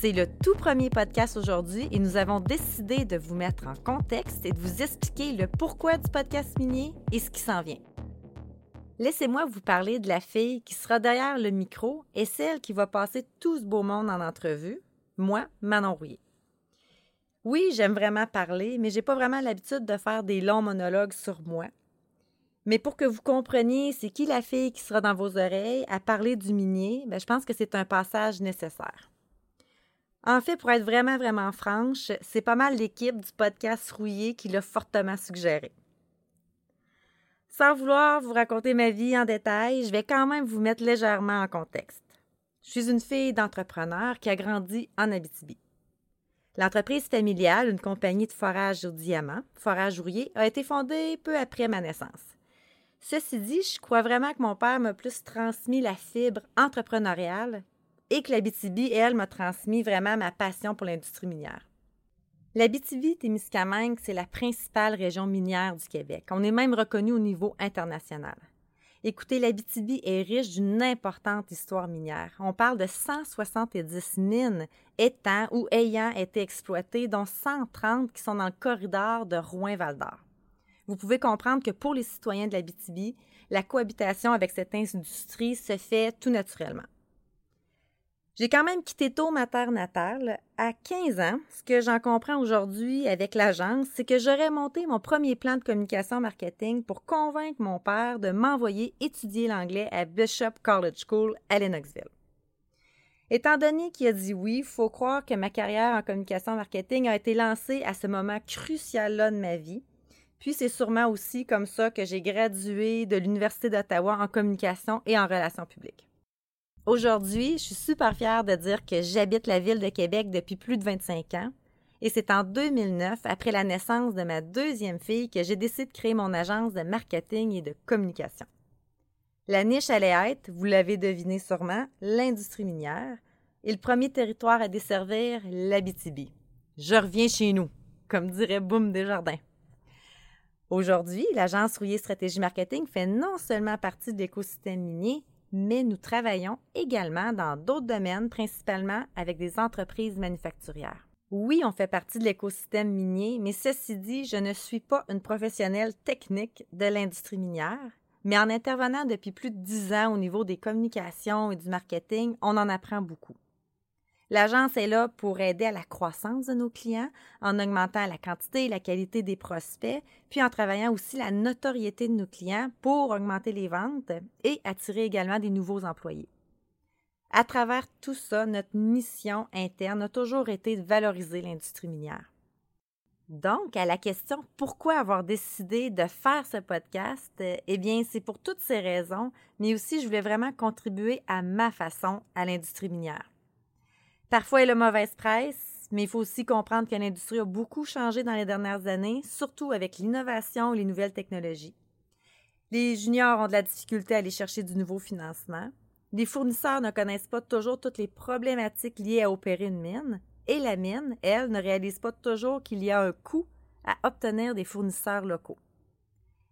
C'est le tout premier podcast aujourd'hui et nous avons décidé de vous mettre en contexte et de vous expliquer le pourquoi du podcast minier et ce qui s'en vient. Laissez-moi vous parler de la fille qui sera derrière le micro et celle qui va passer tout ce beau monde en entrevue, moi, Manon Rouillet. Oui, j'aime vraiment parler, mais j'ai pas vraiment l'habitude de faire des longs monologues sur moi. Mais pour que vous compreniez c'est qui la fille qui sera dans vos oreilles à parler du minier, ben, je pense que c'est un passage nécessaire. En fait, pour être vraiment, vraiment franche, c'est pas mal l'équipe du podcast Rouillé qui l'a fortement suggéré. Sans vouloir vous raconter ma vie en détail, je vais quand même vous mettre légèrement en contexte. Je suis une fille d'entrepreneur qui a grandi en Abitibi. L'entreprise familiale, une compagnie de forage au diamant, Forage Rouillé, a été fondée peu après ma naissance. Ceci dit, je crois vraiment que mon père m'a plus transmis la fibre entrepreneuriale et que l'Abitibi, elle, m'a transmis vraiment ma passion pour l'industrie minière. L'Abitibi-Témiscamingue, c'est la principale région minière du Québec. On est même reconnu au niveau international. Écoutez, l'Abitibi est riche d'une importante histoire minière. On parle de 170 mines étant ou ayant été exploitées, dont 130 qui sont dans le corridor de Rouen-Val d'Or. Vous pouvez comprendre que pour les citoyens de l'Abitibi, la cohabitation avec cette industrie se fait tout naturellement. J'ai quand même quitté tôt ma terre natale. À 15 ans, ce que j'en comprends aujourd'hui avec l'agence, c'est que j'aurais monté mon premier plan de communication marketing pour convaincre mon père de m'envoyer étudier l'anglais à Bishop College School à Lennoxville. Étant donné qu'il a dit oui, il faut croire que ma carrière en communication marketing a été lancée à ce moment crucial-là de ma vie. Puis c'est sûrement aussi comme ça que j'ai gradué de l'Université d'Ottawa en communication et en relations publiques. Aujourd'hui, je suis super fière de dire que j'habite la ville de Québec depuis plus de 25 ans. Et c'est en 2009, après la naissance de ma deuxième fille, que j'ai décidé de créer mon agence de marketing et de communication. La niche allait être, vous l'avez deviné sûrement, l'industrie minière et le premier territoire à desservir, l'Abitibi. Je reviens chez nous, comme dirait Boom Desjardins. Aujourd'hui, l'agence Rouillé Stratégie Marketing fait non seulement partie de l'écosystème minier, mais nous travaillons également dans d'autres domaines, principalement avec des entreprises manufacturières. Oui, on fait partie de l'écosystème minier, mais ceci dit, je ne suis pas une professionnelle technique de l'industrie minière, mais en intervenant depuis plus de dix ans au niveau des communications et du marketing, on en apprend beaucoup. L'agence est là pour aider à la croissance de nos clients en augmentant la quantité et la qualité des prospects, puis en travaillant aussi la notoriété de nos clients pour augmenter les ventes et attirer également des nouveaux employés. À travers tout ça, notre mission interne a toujours été de valoriser l'industrie minière. Donc, à la question pourquoi avoir décidé de faire ce podcast, eh bien, c'est pour toutes ces raisons, mais aussi je voulais vraiment contribuer à ma façon à l'industrie minière. Parfois, elle a mauvaise presse, mais il faut aussi comprendre que l'industrie a beaucoup changé dans les dernières années, surtout avec l'innovation et les nouvelles technologies. Les juniors ont de la difficulté à aller chercher du nouveau financement. Les fournisseurs ne connaissent pas toujours toutes les problématiques liées à opérer une mine. Et la mine, elle, ne réalise pas toujours qu'il y a un coût à obtenir des fournisseurs locaux.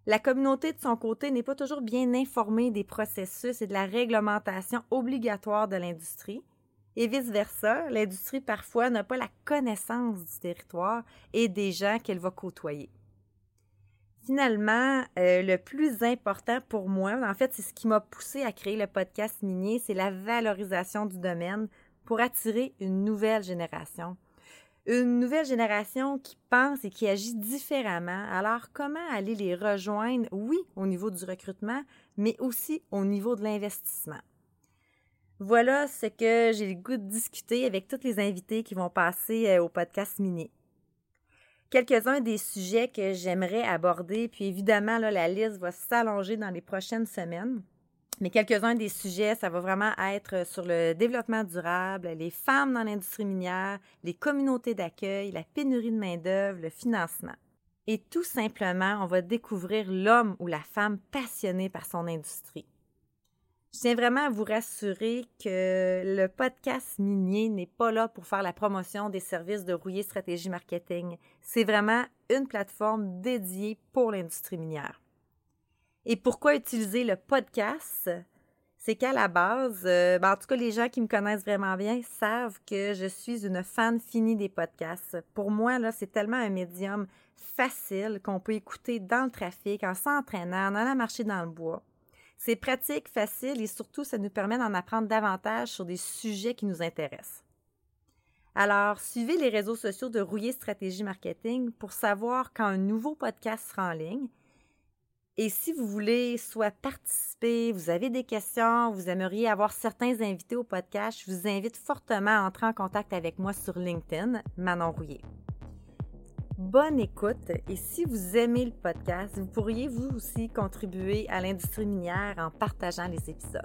La communauté, de son côté, n'est pas toujours bien informée des processus et de la réglementation obligatoire de l'industrie, et vice-versa, l'industrie parfois n'a pas la connaissance du territoire et des gens qu'elle va côtoyer. Finalement, euh, le plus important pour moi, en fait, c'est ce qui m'a poussé à créer le podcast minier, c'est la valorisation du domaine pour attirer une nouvelle génération. Une nouvelle génération qui pense et qui agit différemment. Alors, comment aller les rejoindre, oui, au niveau du recrutement, mais aussi au niveau de l'investissement? Voilà ce que j'ai le goût de discuter avec tous les invités qui vont passer euh, au podcast mini. Quelques-uns des sujets que j'aimerais aborder, puis évidemment, la liste va s'allonger dans les prochaines semaines. Mais quelques-uns des sujets, ça va vraiment être sur le développement durable, les femmes dans l'industrie minière, les communautés d'accueil, la pénurie de main-d'œuvre, le financement. Et tout simplement, on va découvrir l'homme ou la femme passionné par son industrie. Je tiens vraiment à vous rassurer que le podcast minier n'est pas là pour faire la promotion des services de rouillé stratégie marketing. C'est vraiment une plateforme dédiée pour l'industrie minière. Et pourquoi utiliser le podcast? C'est qu'à la base, euh, ben, en tout cas, les gens qui me connaissent vraiment bien savent que je suis une fan finie des podcasts. Pour moi, là, c'est tellement un médium facile qu'on peut écouter dans le trafic, en s'entraînant, en allant marcher dans le bois. C'est pratique, facile et surtout, ça nous permet d'en apprendre davantage sur des sujets qui nous intéressent. Alors, suivez les réseaux sociaux de Rouillé Stratégie Marketing pour savoir quand un nouveau podcast sera en ligne. Et si vous voulez soit participer, vous avez des questions, vous aimeriez avoir certains invités au podcast, je vous invite fortement à entrer en contact avec moi sur LinkedIn, Manon Rouillé. Bonne écoute et si vous aimez le podcast, vous pourriez vous aussi contribuer à l'industrie minière en partageant les épisodes.